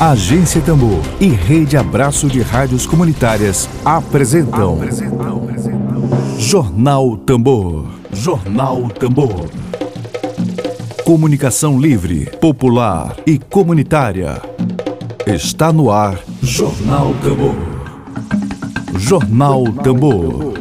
Agência Tambor e Rede Abraço de Rádios Comunitárias apresentam, apresentam. Jornal Tambor. Jornal Tambor. Comunicação livre, popular e comunitária. Está no ar Jornal Tambor. Jornal Tambor.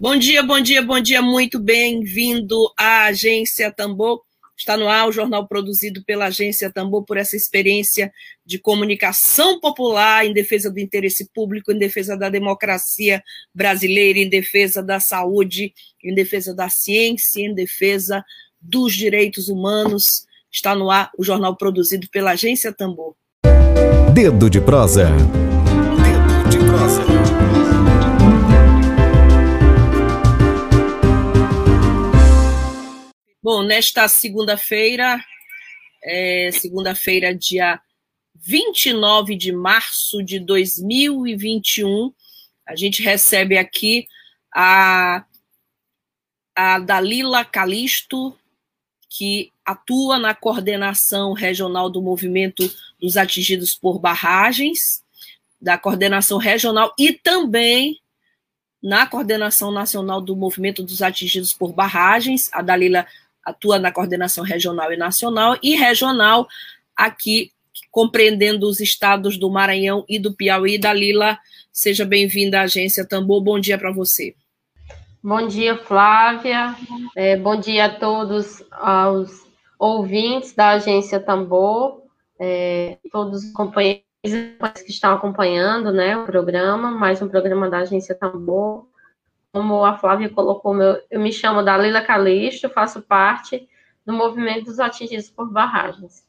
Bom dia, bom dia, bom dia, muito bem-vindo à Agência Tambor. Está no ar o jornal produzido pela Agência Tambor por essa experiência de comunicação popular em defesa do interesse público, em defesa da democracia brasileira, em defesa da saúde, em defesa da ciência, em defesa dos direitos humanos. Está no ar o jornal produzido pela Agência Tambor. Dedo de prosa. Dedo de prosa. Bom, nesta segunda-feira, é, segunda-feira, dia 29 de março de 2021, a gente recebe aqui a, a Dalila Calisto, que atua na coordenação regional do movimento dos atingidos por barragens, da coordenação regional e também na coordenação nacional do movimento dos atingidos por barragens. A Dalila atua na coordenação regional e nacional, e regional aqui, compreendendo os estados do Maranhão e do Piauí. Dalila, seja bem-vinda à Agência Tambor. Bom dia para você. Bom dia, Flávia. É, bom dia a todos os ouvintes da Agência Tambor, é, todos os companheiros que estão acompanhando né, o programa, mais um programa da Agência Tambor como a Flávia colocou, meu, eu me chamo Dalila Calixto, faço parte do movimento dos atingidos por barragens.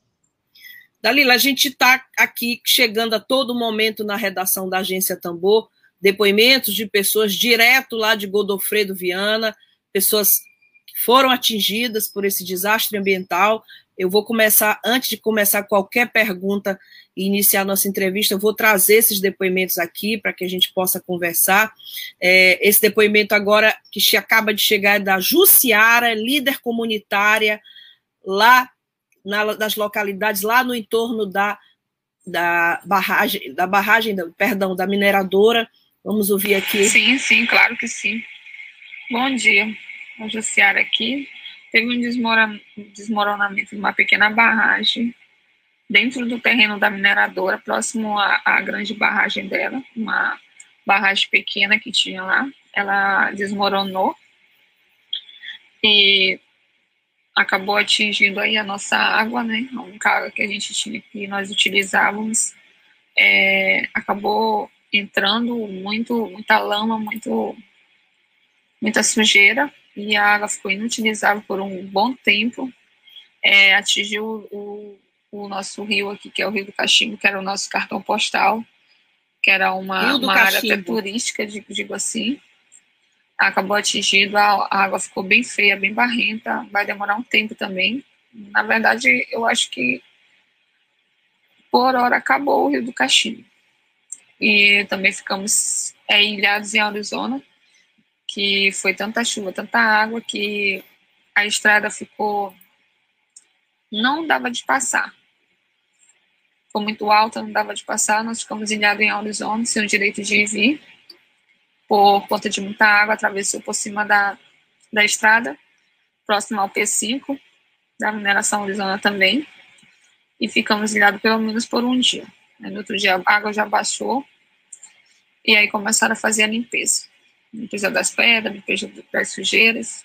Dalila, a gente está aqui chegando a todo momento na redação da Agência Tambor, depoimentos de pessoas direto lá de Godofredo Viana, pessoas que foram atingidas por esse desastre ambiental, eu vou começar, antes de começar qualquer pergunta iniciar nossa entrevista, eu vou trazer esses depoimentos aqui para que a gente possa conversar. É, esse depoimento agora que acaba de chegar é da Jussiara, líder comunitária lá na, nas localidades, lá no entorno da, da barragem, da barragem, perdão, da mineradora. Vamos ouvir aqui. Sim, sim, claro que sim. Bom dia, a Jussiara aqui teve um desmoronamento de uma pequena barragem dentro do terreno da mineradora, próximo à, à grande barragem dela, uma barragem pequena que tinha lá. Ela desmoronou e acabou atingindo aí a nossa água, né? Única água que a gente tinha que nós utilizávamos é, acabou entrando muito, muita lama, muito, muita sujeira e a água ficou inutilizável por um bom tempo. É, atingiu o, o, nosso rio aqui, que é o Rio do Cachimbo, que era o nosso cartão postal, que era uma, uma área até turística, digo assim. Acabou atingindo, a, a água ficou bem feia, bem barrenta, vai demorar um tempo também. Na verdade, eu acho que por hora acabou o Rio do Cachimbo. E também ficamos é, ilhados em Arizona, que foi tanta chuva, tanta água que a estrada ficou não dava de passar. Ficou muito alta, não dava de passar. Nós ficamos ilhados em Arizona, sem o direito de vir, por conta de muita água, atravessou por cima da, da estrada, próximo ao P5, da mineração Arizona também, e ficamos ilhados pelo menos por um dia. no outro dia a água já baixou, e aí começaram a fazer a limpeza limpeza das pedras, limpeza das sujeiras.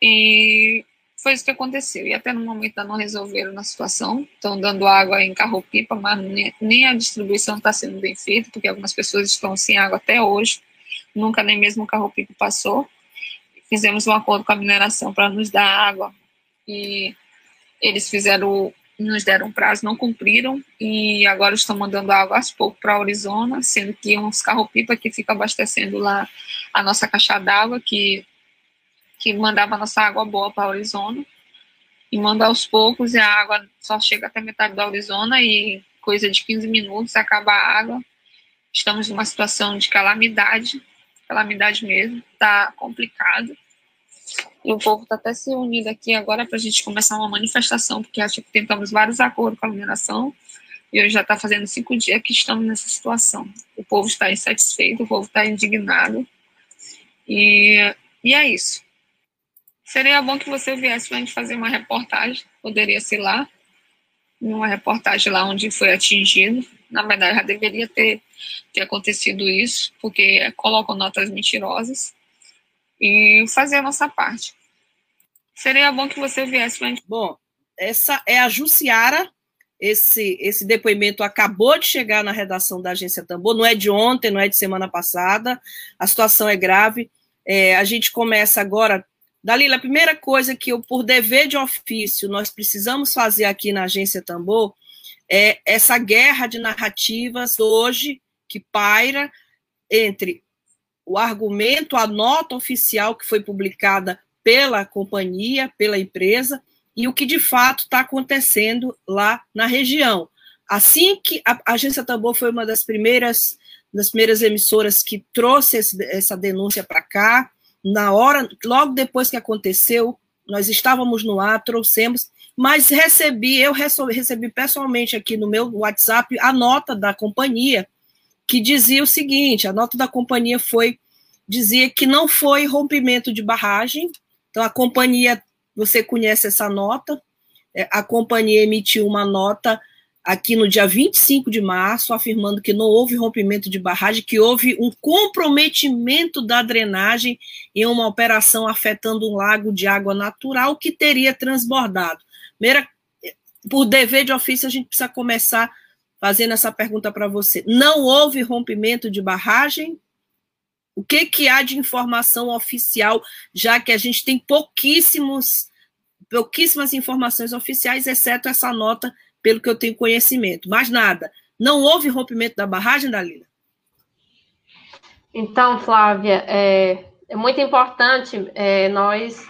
E foi isso que aconteceu. E até no momento não resolveram na situação, estão dando água em carro-pipa, mas nem a distribuição está sendo bem feita, porque algumas pessoas estão sem água até hoje, nunca nem mesmo o carro-pipa passou. Fizemos um acordo com a mineração para nos dar água e eles fizeram nos deram prazo, não cumpriram e agora estão mandando água aos poucos para Arizona, sendo que uns carro-pipa que ficam abastecendo lá a nossa caixa d'água, que, que mandava a nossa água boa para Arizona, e manda aos poucos e a água só chega até metade da Arizona e coisa de 15 minutos acaba a água. Estamos numa situação de calamidade, calamidade mesmo, está complicado. E o povo está até se unindo aqui agora para a gente começar uma manifestação, porque acho que tentamos vários acordos com a mineração e hoje já está fazendo cinco dias que estamos nessa situação. O povo está insatisfeito, o povo está indignado. E, e é isso. Seria bom que você viesse para a gente fazer uma reportagem, poderia ser lá, uma reportagem lá onde foi atingido. Na verdade, já deveria ter, ter acontecido isso, porque colocam notas mentirosas e fazer a nossa parte. Seria bom que você viesse para a gente. Bom, essa é a Jussiara. Esse, esse depoimento acabou de chegar na redação da Agência Tambor, não é de ontem, não é de semana passada. A situação é grave. É, a gente começa agora. Dalila, a primeira coisa que eu, por dever de ofício, nós precisamos fazer aqui na Agência Tambor é essa guerra de narrativas hoje que paira entre o argumento, a nota oficial que foi publicada pela companhia, pela empresa, e o que de fato está acontecendo lá na região. Assim que a Agência Tambor foi uma das primeiras, das primeiras emissoras que trouxe esse, essa denúncia para cá, na hora, logo depois que aconteceu, nós estávamos no ar, trouxemos, mas recebi, eu recebi pessoalmente aqui no meu WhatsApp a nota da companhia, que dizia o seguinte: a nota da companhia foi dizia que não foi rompimento de barragem. Então a companhia, você conhece essa nota? É, a companhia emitiu uma nota aqui no dia 25 de março, afirmando que não houve rompimento de barragem, que houve um comprometimento da drenagem em uma operação afetando um lago de água natural que teria transbordado. Primeira, por dever de ofício, a gente precisa começar fazendo essa pergunta para você. Não houve rompimento de barragem? O que, que há de informação oficial, já que a gente tem pouquíssimos, pouquíssimas informações oficiais, exceto essa nota, pelo que eu tenho conhecimento. Mais nada. Não houve rompimento da barragem, Dalila? Então, Flávia, é, é muito importante é, nós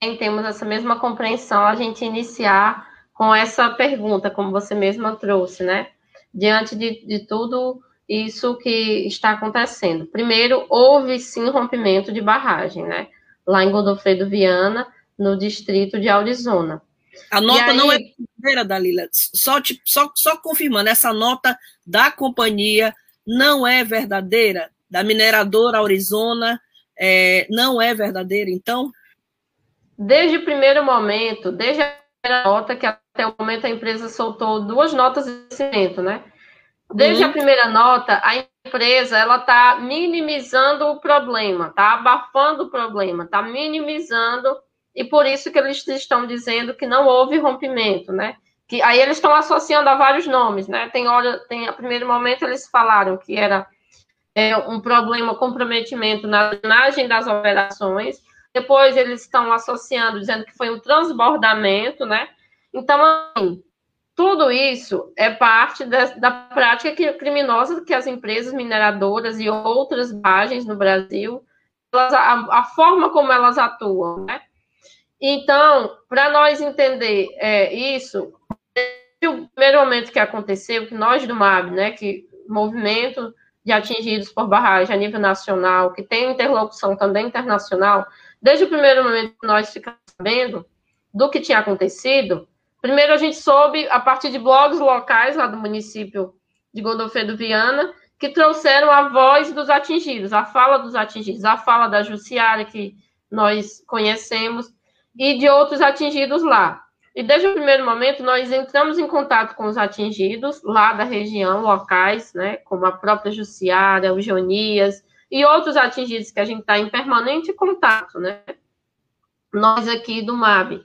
também temos essa mesma compreensão, a gente iniciar com essa pergunta, como você mesma trouxe, né? diante de, de tudo isso que está acontecendo. Primeiro, houve sim rompimento de barragem, né? Lá em Godofredo Viana, no distrito de Arizona. A nota aí... não é verdadeira, Dalila. Só, te, só, só confirmando, essa nota da companhia não é verdadeira, da mineradora Arizona, é, não é verdadeira, então? Desde o primeiro momento, desde a primeira nota que até o momento a empresa soltou duas notas de cimento, né? Desde uhum. a primeira nota, a empresa ela está minimizando o problema, está abafando o problema, está minimizando e por isso que eles estão dizendo que não houve rompimento, né? Que aí eles estão associando a vários nomes, né? Tem hora, tem a primeiro momento eles falaram que era é, um problema comprometimento na drenagem das operações. Depois eles estão associando, dizendo que foi um transbordamento, né? Então, assim, tudo isso é parte da, da prática criminosa que as empresas mineradoras e outras barragens no Brasil, elas, a, a, forma como elas atuam, né? Então, para nós entender é, isso, o primeiro momento que aconteceu, que nós do MAB, né, que movimento de atingidos por barragem a nível nacional, que tem interlocução também internacional, desde o primeiro momento que nós ficamos sabendo do que tinha acontecido, Primeiro a gente soube a partir de blogs locais lá do município de Godofredo Viana, que trouxeram a voz dos atingidos, a fala dos atingidos, a fala da Jussiara, que nós conhecemos, e de outros atingidos lá. E desde o primeiro momento, nós entramos em contato com os atingidos lá da região, locais, né, como a própria Jussiara, o Jonias, e outros atingidos que a gente está em permanente contato, né? Nós aqui do MAB.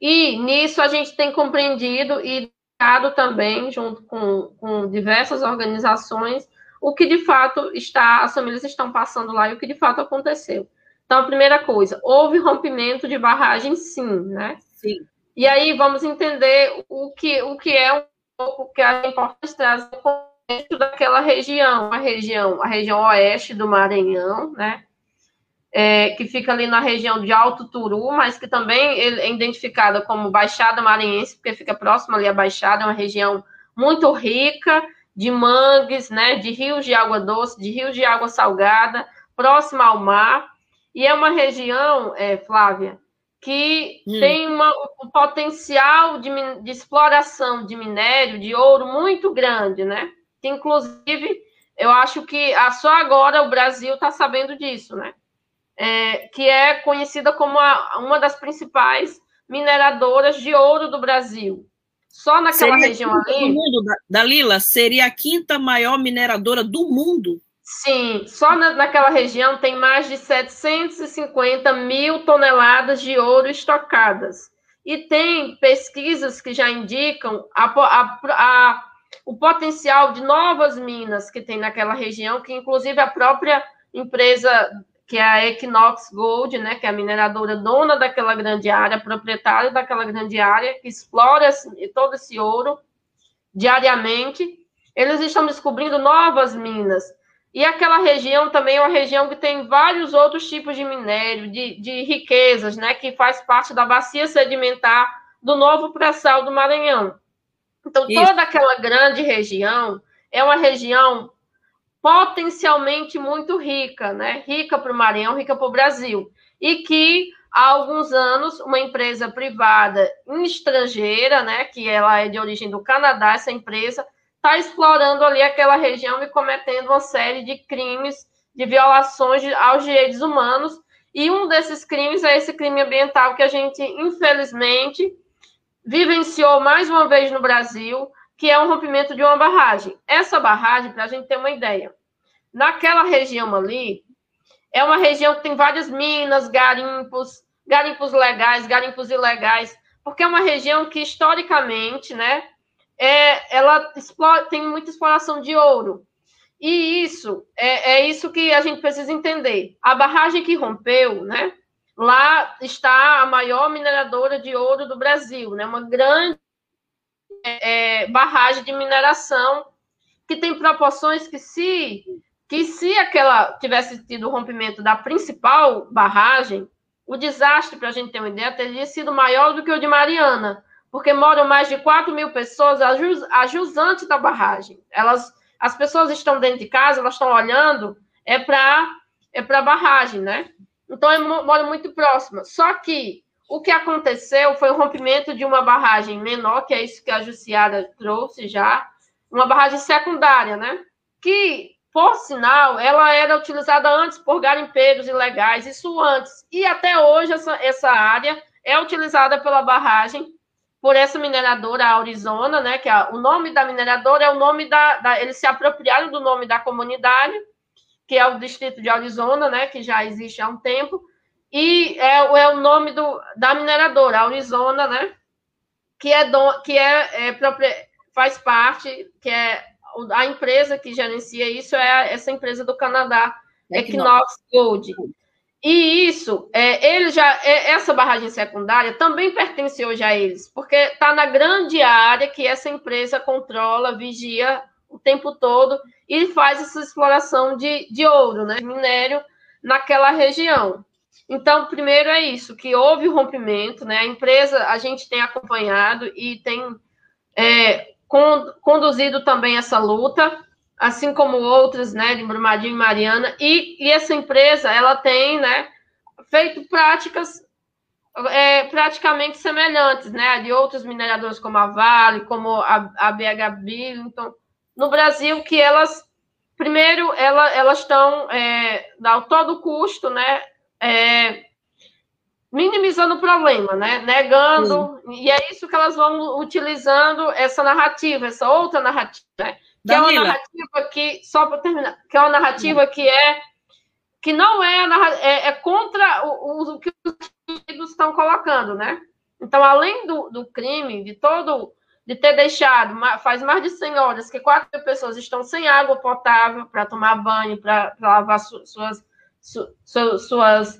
E nisso a gente tem compreendido e dado também, junto com, com diversas organizações, o que de fato está, as famílias estão passando lá e o que de fato aconteceu. Então, a primeira coisa, houve rompimento de barragem, sim, né? Sim. E aí vamos entender o que, o que é um pouco que é importante trazer dentro daquela região, a região, a região oeste do Maranhão, né? é, que fica ali na região de Alto Turu, mas que também é identificada como Baixada Maranhense, porque fica próximo ali à Baixada, é uma região muito rica de mangues, né, de rios de água doce, de rios de água salgada, próxima ao mar. E é uma região, é, Flávia, que hum. tem uma, um potencial de, de, exploração de minério, de ouro muito grande, né? Que, inclusive, eu acho que só agora o Brasil está sabendo disso, né? É, que é conhecida como a, uma das principais mineradoras de ouro do Brasil. Só naquela seria região ali. Mundo, Dalila, seria a quinta maior mineradora do mundo. Sim, só na, naquela região tem mais de 750 mil toneladas de ouro estocadas. E tem pesquisas que já indicam a, a, a, o potencial de novas minas que tem naquela região, que inclusive a própria empresa, que é a Equinox Gold, né, que é a mineradora dona daquela grande área, proprietária daquela grande área, que explora todo esse ouro diariamente, eles estão descobrindo novas minas e aquela região também é uma região que tem vários outros tipos de minério, de, de riquezas, né, que faz parte da bacia sedimentar do novo pré-sal do Maranhão. Então, Isso. toda aquela grande região é uma região potencialmente muito rica, né? Rica para o Maranhão, rica para o Brasil. E que, há alguns anos, uma empresa privada estrangeira, né, que ela é de origem do Canadá, essa empresa, está explorando ali aquela região e cometendo uma série de crimes, de violações aos direitos humanos. E um desses crimes é esse crime ambiental que a gente, infelizmente, vivenciou mais uma vez no Brasil, que é o rompimento de uma barragem. Essa barragem, para a gente ter uma ideia, naquela região ali, é uma região que tem várias minas, garimpos, garimpos legais, garimpos ilegais, porque é uma região que, historicamente, né, é, ela explora, tem muita exploração de ouro. E isso é, é, isso que a gente precisa entender. A barragem que rompeu, né? Lá está a maior mineradora de ouro do Brasil, né? Uma grande é, barragem de mineração que tem proporções que se que se aquela tivesse tido o rompimento da principal barragem, o desastre, para a gente ter uma ideia, teria sido maior do que o de Mariana, porque moram mais de 4 mil pessoas a, jus, a jusante da barragem. Elas, as pessoas estão dentro de casa, elas estão olhando, é para é a barragem, né? Então, é, moram muito próxima. Só que o que aconteceu foi o rompimento de uma barragem menor, que é isso que a Jussiara trouxe já, uma barragem secundária, né? Que, por sinal, ela era utilizada antes por garimpeiros ilegais, isso antes. E até hoje essa, essa área é utilizada pela barragem por essa mineradora, a Arizona, né? Que é, o nome da mineradora é o nome da, da, Eles se apropriaram do nome da comunidade, que é o distrito de Arizona, né? Que já existe há um tempo. E é, é o nome do, da mineradora, Arizona, né? Que é, do, que é, é faz parte, que é a empresa que gerencia isso é essa empresa do Canadá, Equinox Gold. E isso, é, ele já, é, essa barragem secundária também pertence hoje a eles, porque está na grande área que essa empresa controla, vigia o tempo todo e faz essa exploração de, de ouro, né, minério naquela região. Então, primeiro é isso, que houve o rompimento, né? A empresa a gente tem acompanhado e tem é, conduzido também essa luta assim como outras, né, de Brumadinho e Mariana, e, e essa empresa, ela tem, né, feito práticas é, praticamente semelhantes, né, de outros mineradores como a Vale, como a, a BH Billington, no Brasil, que elas, primeiro, ela, elas estão, é, ao todo custo, né, é, minimizando o problema, né, negando, Sim. e é isso que elas vão utilizando essa narrativa, essa outra narrativa, né, que é uma narrativa que, só para terminar, que é uma narrativa que é que não é, é, é contra o, o, que os partidos estão colocando, né? Então, além do, do crime, de todo, de ter deixado, faz mais de 100 horas que quatro pessoas estão sem água potável para tomar banho, para lavar su, suas, su, su, suas,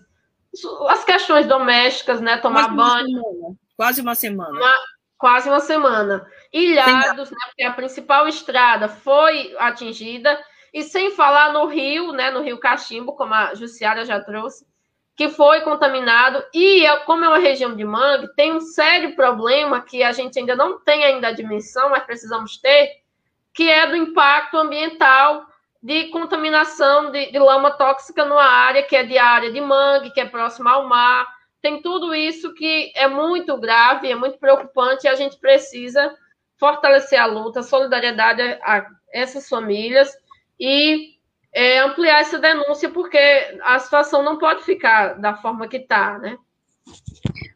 suas questões domésticas, né? Tomar Quase banho. Uma Quase uma semana. Uma, quase uma semana. Ilhados, né, porque a principal estrada foi atingida, e sem falar no rio, né, no rio Cachimbo, como a Jussiara já trouxe, que foi contaminado, e como é uma região de mangue, tem um sério problema que a gente ainda não tem ainda a dimensão, mas precisamos ter, que é do impacto ambiental de contaminação de, de, lama tóxica numa área que é de área de mangue, que é próxima ao mar. Tem tudo isso que é muito grave, é muito preocupante e a gente precisa fortalecer a luta, solidariedade a essas famílias e é, ampliar essa denúncia, porque a situação não pode ficar da forma que está, né?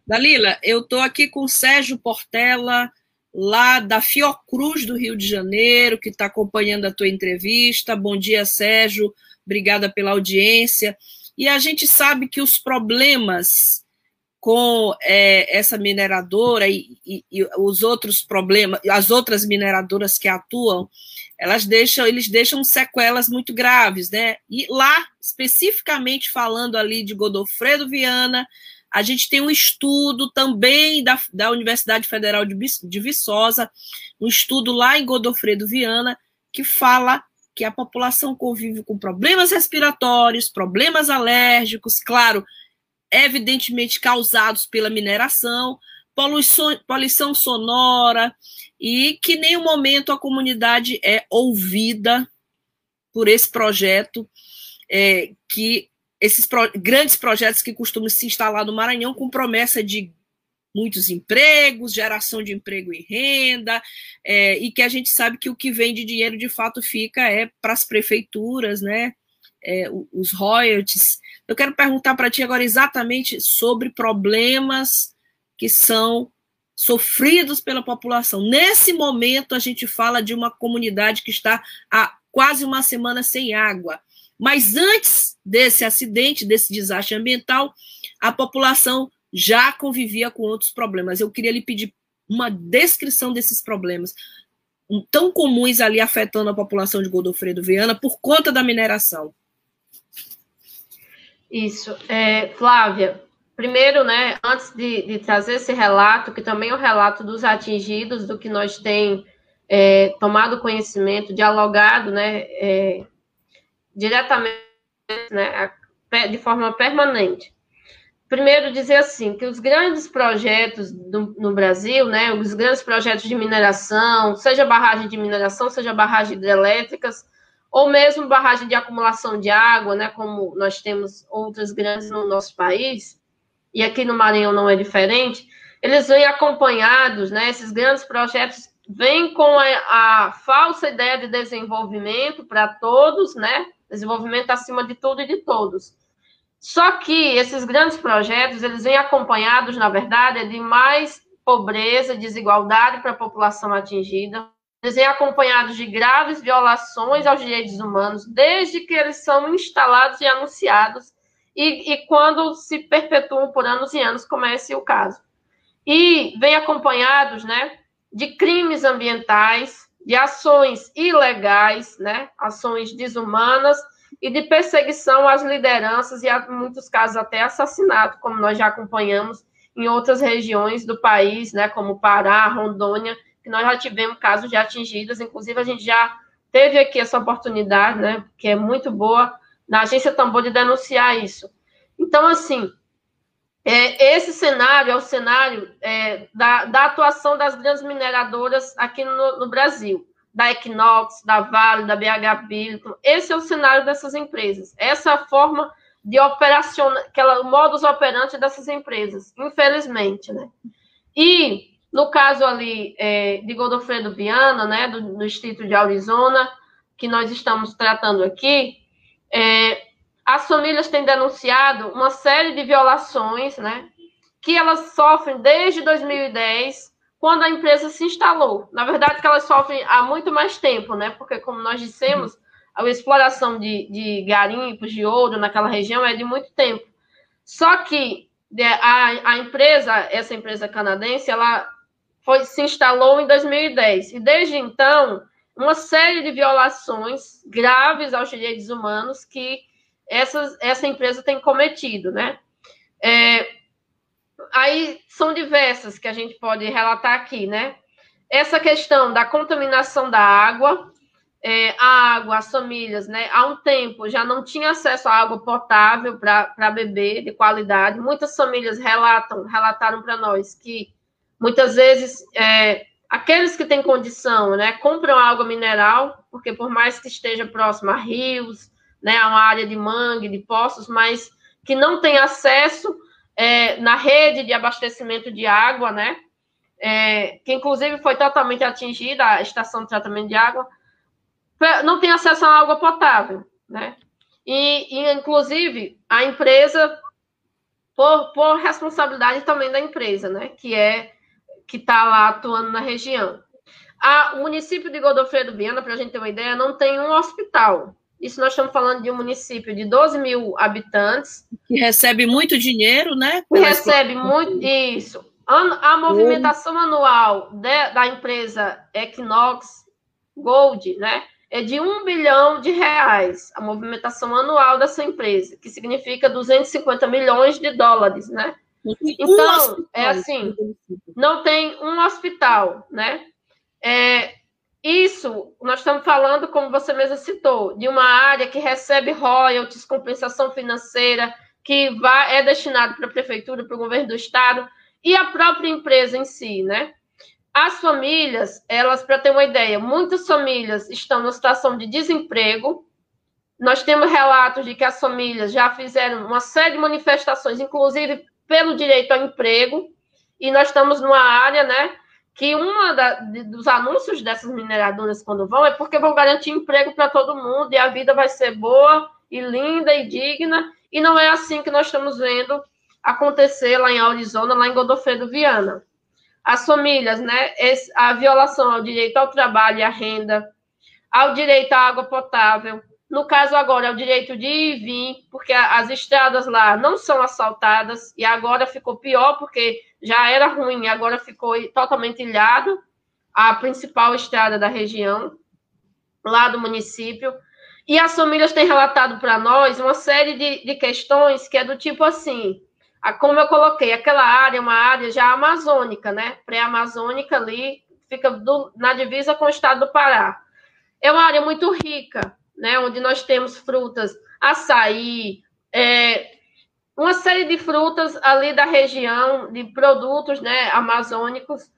Dalila, eu estou aqui com o Sérgio Portela, lá da Fiocruz do Rio de Janeiro, que está acompanhando a tua entrevista. Bom dia, Sérgio. Obrigada pela audiência. E a gente sabe que os problemas com é, essa mineradora e, e, e, os outros problemas, as outras mineradoras que atuam, elas deixam, eles deixam sequelas muito graves, né? E lá, especificamente falando ali de Godofredo Viana, a gente tem um estudo também da, da Universidade Federal de, de Viçosa, um estudo lá em Godofredo Viana, que fala que a população convive com problemas respiratórios, problemas alérgicos, claro, evidentemente causados pela mineração, poluição, poluição sonora, e que em nenhum momento a comunidade é ouvida por esse projeto é, que esses pro, grandes projetos que costumam se instalar no Maranhão com promessa de muitos empregos, geração de emprego e renda, é, e que a gente sabe que o que vem de dinheiro de fato fica é para as prefeituras, né? É, os royalties. Eu quero perguntar para ti agora exatamente sobre problemas que são sofridos pela população. Nesse momento, a gente fala de uma comunidade que está há quase uma semana sem água. Mas antes desse acidente, desse desastre ambiental, a população já convivia com outros problemas. Eu queria lhe pedir uma descrição desses problemas tão comuns ali afetando a população de Godofredo Viana por conta da mineração. Isso. É, Flávia, primeiro, né, antes de, de, trazer esse relato, que também é o relato dos atingidos, do que nós tem é, tomado conhecimento, dialogado, né, é, diretamente, né, de forma permanente. Primeiro, dizer assim, que os grandes projetos do, no Brasil, né, os grandes projetos de mineração, seja barragem de mineração, seja barragem hidrelétricas, ou mesmo barragem de acumulação de água, né, como nós temos outras grandes no nosso país, e aqui no Maranhão não é diferente, eles vêm acompanhados, né, esses grandes projetos vêm com a, a falsa ideia de desenvolvimento para todos, né, desenvolvimento acima de tudo e de todos. Só que esses grandes projetos, eles vêm acompanhados, na verdade, de mais pobreza, desigualdade para a população atingida, vêm acompanhados de graves violações aos direitos humanos, desde que eles são instalados e anunciados, e, e quando se perpetuam por anos e anos, como é esse o caso. E vem acompanhados né, de crimes ambientais, de ações ilegais, né, ações desumanas e de perseguição às lideranças e, em muitos casos, até assassinato, como nós já acompanhamos em outras regiões do país, né, como Pará, Rondônia, que nós já tivemos casos de atingidas, inclusive a gente já teve aqui essa oportunidade, né, que é muito boa, na agência Tambor de denunciar isso. Então, assim, é, esse cenário é o cenário é, da, da, atuação das grandes mineradoras aqui no, no, Brasil, da Equinox, da Vale, da BH Billiton. Esse é o cenário dessas empresas. Essa é a forma de operação, aquela modus operandi dessas empresas, infelizmente, né? E no caso ali é, de Godofredo Viana, né, do, do Distrito de Arizona, que nós estamos tratando aqui, é, as famílias têm denunciado uma série de violações, né, que elas sofrem desde 2010, quando a empresa se instalou. Na verdade, que elas sofrem há muito mais tempo, né, porque, como nós dissemos, a exploração de, de garimpos, de ouro naquela região é de muito tempo. Só que a, a empresa, essa empresa canadense, ela foi, se instalou em 2010. E desde então, uma série de violações graves aos direitos humanos que essa, essa empresa tem cometido, né? É, aí são diversas que a gente pode relatar aqui, né? Essa questão da contaminação da água, é, a água, as famílias, né? Há um tempo já não tinha acesso à água potável para beber, de qualidade. Muitas famílias relatam, relataram para nós que muitas vezes é, Aqueles que têm condição, né, compram água mineral, porque por mais que esteja próximo a rios, né, a uma área de mangue, de poços, mas que não tem acesso é, na rede de abastecimento de água, né, é, que inclusive foi totalmente atingida a estação de tratamento de água, não tem acesso à água potável, né? E, e inclusive, a empresa, por, por responsabilidade também da empresa, né? Que é que está lá atuando na região. A, o município de Godofredo Viana, para a gente ter uma ideia, não tem um hospital. Isso nós estamos falando de um município de 12 mil habitantes. Que recebe muito dinheiro, né? Que recebe muito. Isso. A, a movimentação anual de, da empresa Equinox Gold, né? É de um bilhão de reais a movimentação anual dessa empresa, que significa 250 milhões de dólares, né? Então, um é assim, não tem um hospital, né? É, isso, nós estamos falando, como você mesmo citou, de uma área que recebe royalties, compensação financeira, que vai, é destinado para a prefeitura, para o governo do estado, e a própria empresa em si, né? As famílias, elas, para ter uma ideia, muitas famílias estão na situação de desemprego. Nós temos relatos de que as famílias já fizeram uma série de manifestações, inclusive pelo direito ao emprego, e nós estamos numa área, né, que da, dos anúncios dessas mineradoras quando vão é porque vão garantir emprego para todo mundo e a vida vai ser boa e linda e digna, e não é assim que nós estamos vendo acontecer lá em Arizona, lá em Godofredo Viana. As famílias, né, a violação ao direito ao trabalho e à renda, ao direito à água potável, no caso agora é o direito de ir e vir, porque as estradas lá não são assaltadas e agora ficou pior porque já era ruim agora ficou totalmente ilhado a principal estrada da região, lá do município. E as famílias têm relatado para nós uma série de, de questões que é do tipo assim, a, como eu coloquei, aquela área é uma área já amazônica, né? Pré-amazônica ali, fica do, na divisa com o estado do Pará. É uma área muito rica, né, onde nós temos frutas, açaí, é, uma série de frutas ali da região, de produtos né, amazônicos,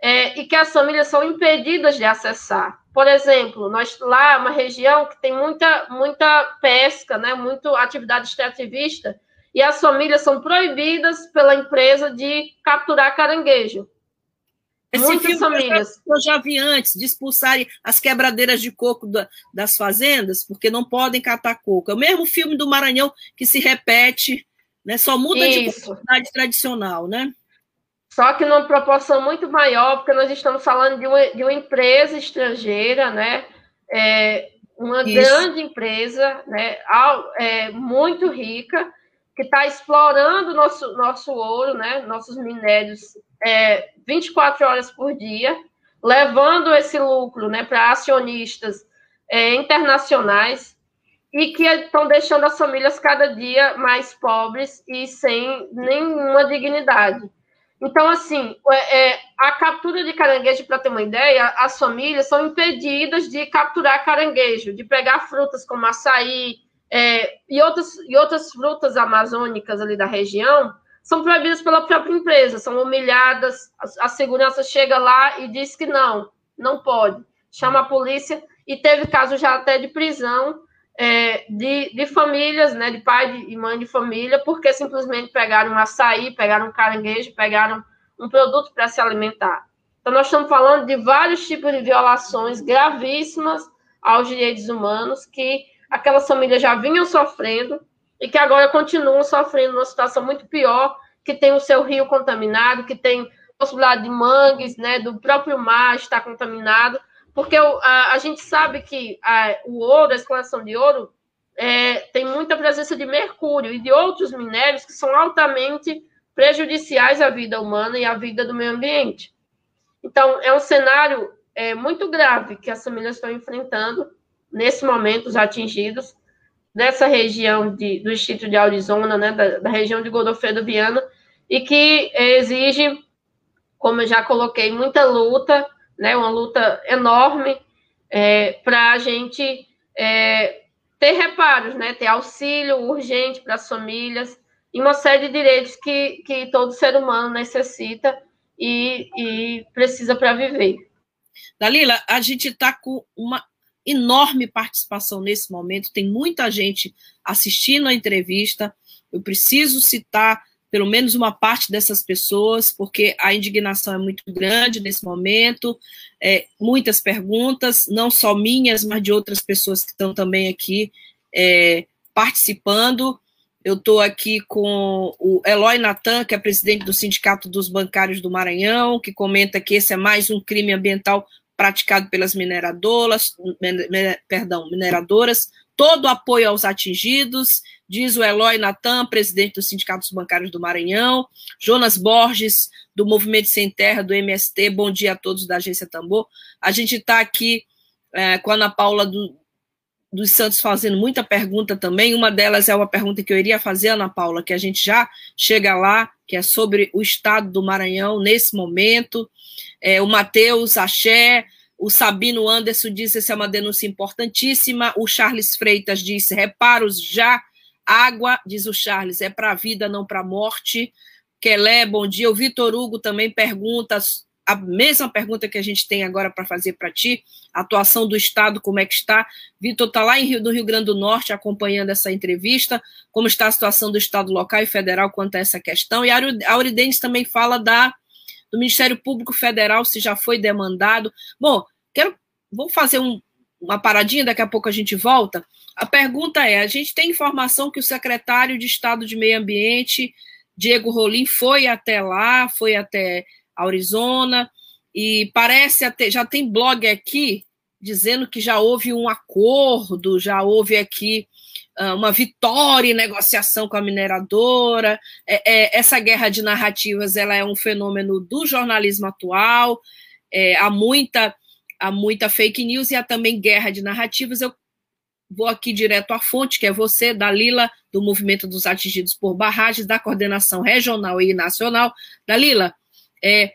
é, e que as famílias são impedidas de acessar. Por exemplo, nós lá é uma região que tem muita, muita pesca, né, muito atividade extrativista, e as famílias são proibidas pela empresa de capturar caranguejo. Esse. Eu já, eu já, vi antes de expulsarem as quebradeiras de coco da, das fazendas, porque não podem catar coco. É o mesmo filme do Maranhão que se repete, né? Só muda Isso. de comunidade tradicional, né? Só que numa proporção muito maior, porque nós estamos falando de uma, de uma empresa estrangeira, né? É, uma Isso. grande empresa, né? É, muito rica, que está explorando nosso, nosso ouro, né? Nossos minérios é, 24 horas por dia, levando esse lucro né, para acionistas é, internacionais e que estão deixando as famílias cada dia mais pobres e sem nenhuma dignidade. Então, assim, é, é a captura de caranguejo, para ter uma ideia, as famílias são impedidas de capturar caranguejo, de pegar frutas como açaí é, e, outras, e outras frutas amazônicas ali da região, são proibidas pela própria empresa, são humilhadas, a, a segurança chega lá e diz que não, não pode, chama a polícia, e teve caso já até de prisão é, de, de famílias, né, de pai e mãe de família, porque simplesmente pegaram um açaí, pegaram um caranguejo, pegaram um produto para se alimentar. Então, nós estamos falando de vários tipos de violações gravíssimas aos direitos humanos que aquelas famílias já vinham sofrendo e que agora continuam sofrendo uma situação muito pior, que tem o seu rio contaminado, que tem possibilidade de mangues, né, do próprio mar estar contaminado, porque a, a gente sabe que a, o ouro, a exploração de ouro, é, tem muita presença de mercúrio e de outros minérios que são altamente prejudiciais à vida humana e à vida do meio ambiente. Então, é um cenário é, muito grave que as famílias estão enfrentando nesse momento, os atingidos, dessa região de, do distrito de Arizona, né, da, da, região de Godofredo Viana, e que exige, como eu já coloquei, muita luta, né, uma luta enorme é, para a gente é, ter reparos, né, ter auxílio urgente para as famílias e uma série de direitos que, que todo ser humano necessita e, e precisa para viver. Dalila, a gente está com uma enorme participação nesse momento, tem muita gente assistindo a entrevista. Eu preciso citar pelo menos uma parte dessas pessoas, porque a indignação é muito grande nesse momento. É, muitas perguntas, não só minhas, mas de outras pessoas que estão também aqui é, participando. Eu estou aqui com o Eloy Natan, que é presidente do Sindicato dos Bancários do Maranhão, que comenta que esse é mais um crime ambiental praticado pelas mineradoras, perdão, mineradoras, todo apoio aos atingidos, diz o Eloy Natan, presidente dos Sindicatos Bancários do Maranhão, Jonas Borges, do Movimento Sem Terra, do MST, bom dia a todos da Agência Tambor. A gente está aqui é, com a Ana Paula do, dos Santos fazendo muita pergunta também, uma delas é uma pergunta que eu iria fazer, Ana Paula, que a gente já chega lá, que é sobre o estado do Maranhão nesse momento, é, o Matheus Axé, o Sabino Anderson disse essa é uma denúncia importantíssima. O Charles Freitas disse reparos já. Água, diz o Charles, é para a vida, não para a morte. Kelé, bom dia. O Vitor Hugo também pergunta a mesma pergunta que a gente tem agora para fazer para ti. A atuação do Estado, como é que está? Vitor está lá em Rio, no Rio Grande do Norte acompanhando essa entrevista. Como está a situação do Estado local e federal quanto a essa questão? E a Auridenes também fala da do Ministério Público Federal, se já foi demandado. Bom, quero, vou fazer um, uma paradinha, daqui a pouco a gente volta. A pergunta é: a gente tem informação que o secretário de Estado de Meio Ambiente, Diego Rolim, foi até lá, foi até Arizona, e parece até, já tem blog aqui dizendo que já houve um acordo, já houve aqui uh, uma vitória em negociação com a mineradora. É, é, essa guerra de narrativas ela é um fenômeno do jornalismo atual. É, há muita há muita fake news e há também guerra de narrativas. Eu vou aqui direto à fonte, que é você, Dalila, do Movimento dos Atingidos por Barragens, da coordenação regional e nacional. Dalila, é,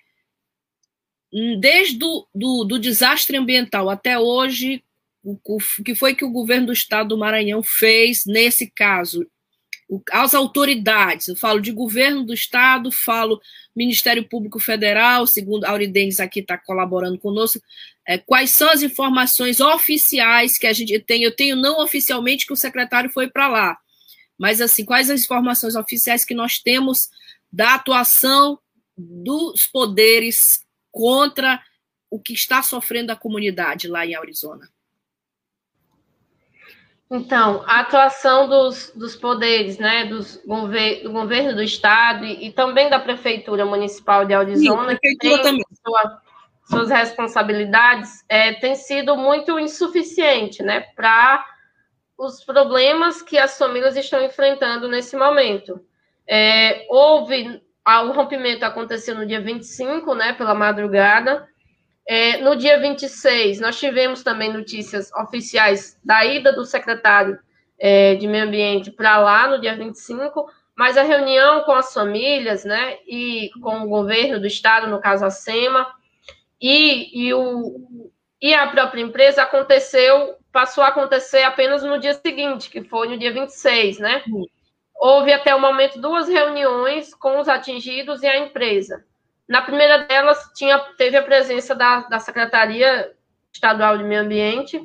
desde do, do, do desastre ambiental até hoje, o, o, que foi que o governo do estado do Maranhão fez nesse caso? O, as autoridades, eu falo de governo do estado, falo Ministério Público Federal, segundo a Auridenes aqui está colaborando conosco, é, quais são as informações oficiais que a gente tem? Eu tenho não oficialmente que o secretário foi para lá, mas assim, quais as informações oficiais que nós temos da atuação dos poderes contra o que está sofrendo a comunidade lá em Arizona? Então, a atuação dos, dos poderes, né, dos gover do governo do estado e, e, também da prefeitura municipal de Arizona, Sim, que tem sua, suas responsabilidades, é, tem sido muito insuficiente, né, para os problemas que as famílias estão enfrentando nesse momento. É, houve o rompimento aconteceu no dia 25, né, pela madrugada. É, no dia 26, nós tivemos também notícias oficiais da ida do secretário é, de Meio Ambiente para lá, no dia 25, mas a reunião com as famílias, né, e com o governo do estado, no caso a SEMA, e, e, o, e a própria empresa aconteceu, passou a acontecer apenas no dia seguinte, que foi no dia 26, né? Houve até o momento duas reuniões com os atingidos e a empresa. Na primeira delas, tinha, teve a presença da, da Secretaria Estadual de Meio Ambiente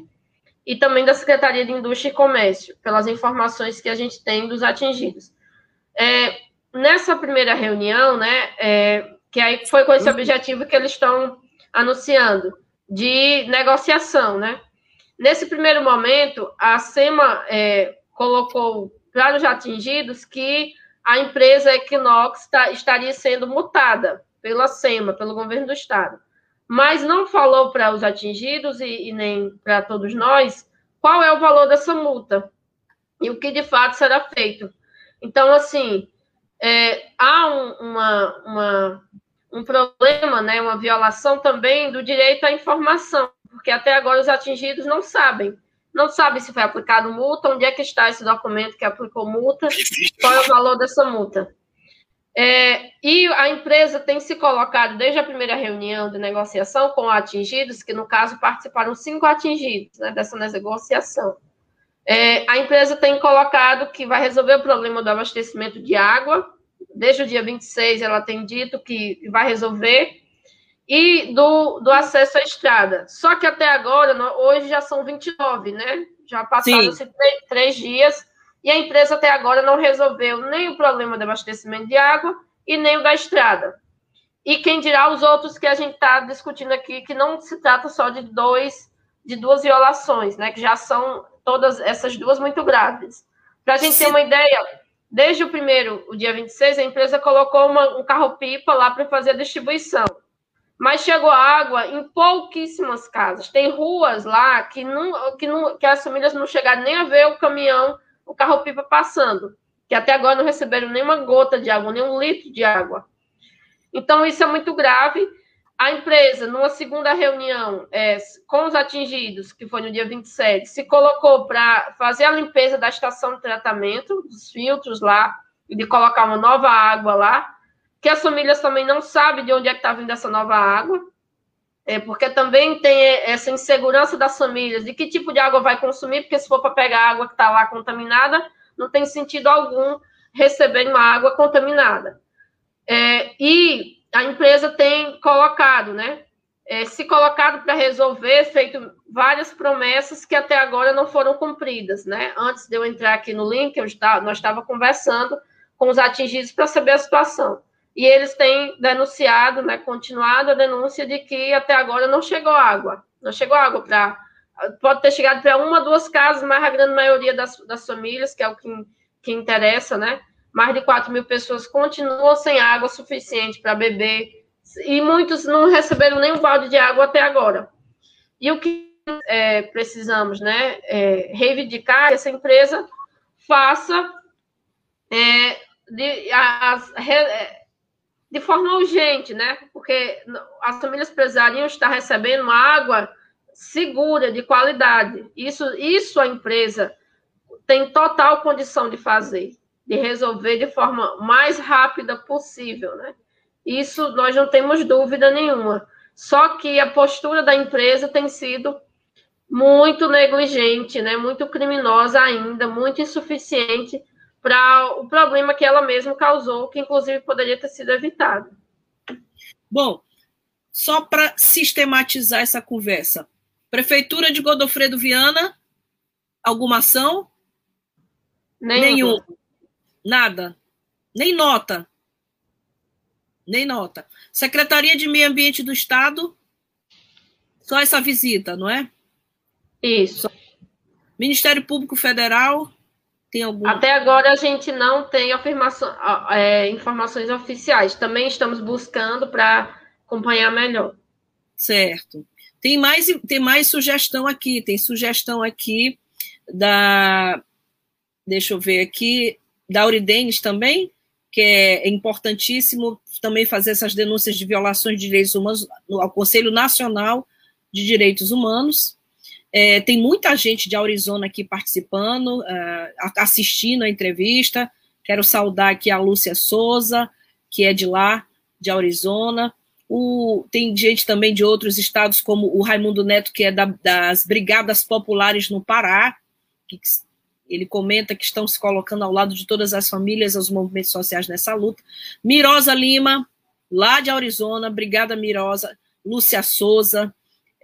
e também da Secretaria de Indústria e Comércio, pelas informações que a gente tem dos atingidos. É, nessa primeira reunião, né, é, que aí foi com esse objetivo que eles estão anunciando, de negociação, né? Nesse primeiro momento, a SEMA é, colocou para os atingidos que a empresa Equinox tá, estaria sendo multada pela SEMA, pelo governo do estado. Mas não falou para os atingidos e, e nem para todos nós qual é o valor dessa multa e o que de fato será feito. Então, assim, é, há um, uma, uma, um problema, né, uma violação também do direito à informação, porque até agora os atingidos não sabem não sabe se foi aplicado multa, onde é que está esse documento que aplicou multa, qual é o valor dessa multa. É, e a empresa tem se colocado desde a primeira reunião de negociação com atingidos, que no caso participaram cinco atingidos né, dessa negociação. É, a empresa tem colocado que vai resolver o problema do abastecimento de água desde o dia 26 ela tem dito que vai resolver, e do, do acesso à estrada. Só que até agora, hoje já são 29, né? Já passaram três, três dias, e a empresa até agora não resolveu nem o problema do abastecimento de água e nem o da estrada. E quem dirá os outros que a gente está discutindo aqui, que não se trata só de dois, de duas violações, né? Que já são todas essas duas muito graves. Para a gente ter uma ideia, desde o primeiro, o dia 26, a empresa colocou uma, um carro-pipa lá para fazer a distribuição. Mas chegou água em pouquíssimas casas. Tem ruas lá que, não, que, não, que as famílias não chegaram nem a ver o caminhão, o carro-pipa passando. Que até agora não receberam nenhuma gota de água, nem um litro de água. Então, isso é muito grave. A empresa, numa segunda reunião é, com os atingidos, que foi no dia 27, se colocou para fazer a limpeza da estação de tratamento, dos filtros lá, e de colocar uma nova água lá, que as famílias também não sabem de onde é que está vindo essa nova água, é, porque também tem essa insegurança das famílias de que tipo de água vai consumir, porque se for para pegar água que está lá contaminada, não tem sentido algum receber uma água contaminada. É, e a empresa tem colocado, né? É, se colocado para resolver, feito várias promessas que até agora não foram cumpridas, né? Antes de eu entrar aqui no link, eu estava, nós estávamos conversando com os atingidos para saber a situação. E eles têm denunciado, né, continuado a denúncia de que até agora não chegou água. Não chegou água para. Pode ter chegado para uma, duas casas, mas a grande maioria das, das famílias, que é o que, que interessa, né? mais de 4 mil pessoas continuam sem água suficiente para beber, e muitos não receberam nem um balde de água até agora. E o que é, precisamos né, é, reivindicar que essa empresa faça é, de, as, é, de forma urgente, né? Porque as famílias precisariam estar recebendo uma água segura, de qualidade. Isso, isso a empresa tem total condição de fazer de resolver de forma mais rápida possível, né? Isso nós não temos dúvida nenhuma. Só que a postura da empresa tem sido muito negligente, né? Muito criminosa ainda, muito insuficiente para o problema que ela mesma causou, que inclusive poderia ter sido evitado. Bom, só para sistematizar essa conversa, Prefeitura de Godofredo Viana, alguma ação? Nenhum. Nenhum. Nada. Nem nota. Nem nota. Secretaria de Meio Ambiente do Estado, só essa visita, não é? Isso. Ministério Público Federal, tem. Até agora a gente não tem afirmação, é, informações oficiais. Também estamos buscando para acompanhar melhor. Certo. Tem mais, tem mais sugestão aqui. Tem sugestão aqui da. Deixa eu ver aqui da Auridenes também, que é importantíssimo também fazer essas denúncias de violações de direitos humanos ao Conselho Nacional de Direitos Humanos. É, tem muita gente de Arizona aqui participando, uh, assistindo a entrevista. Quero saudar aqui a Lúcia Souza, que é de lá, de Arizona. O, tem gente também de outros estados, como o Raimundo Neto, que é da, das Brigadas Populares no Pará, que ele comenta que estão se colocando ao lado de todas as famílias, os movimentos sociais nessa luta. Mirosa Lima, lá de Arizona, Brigada Mirosa, Lúcia Souza.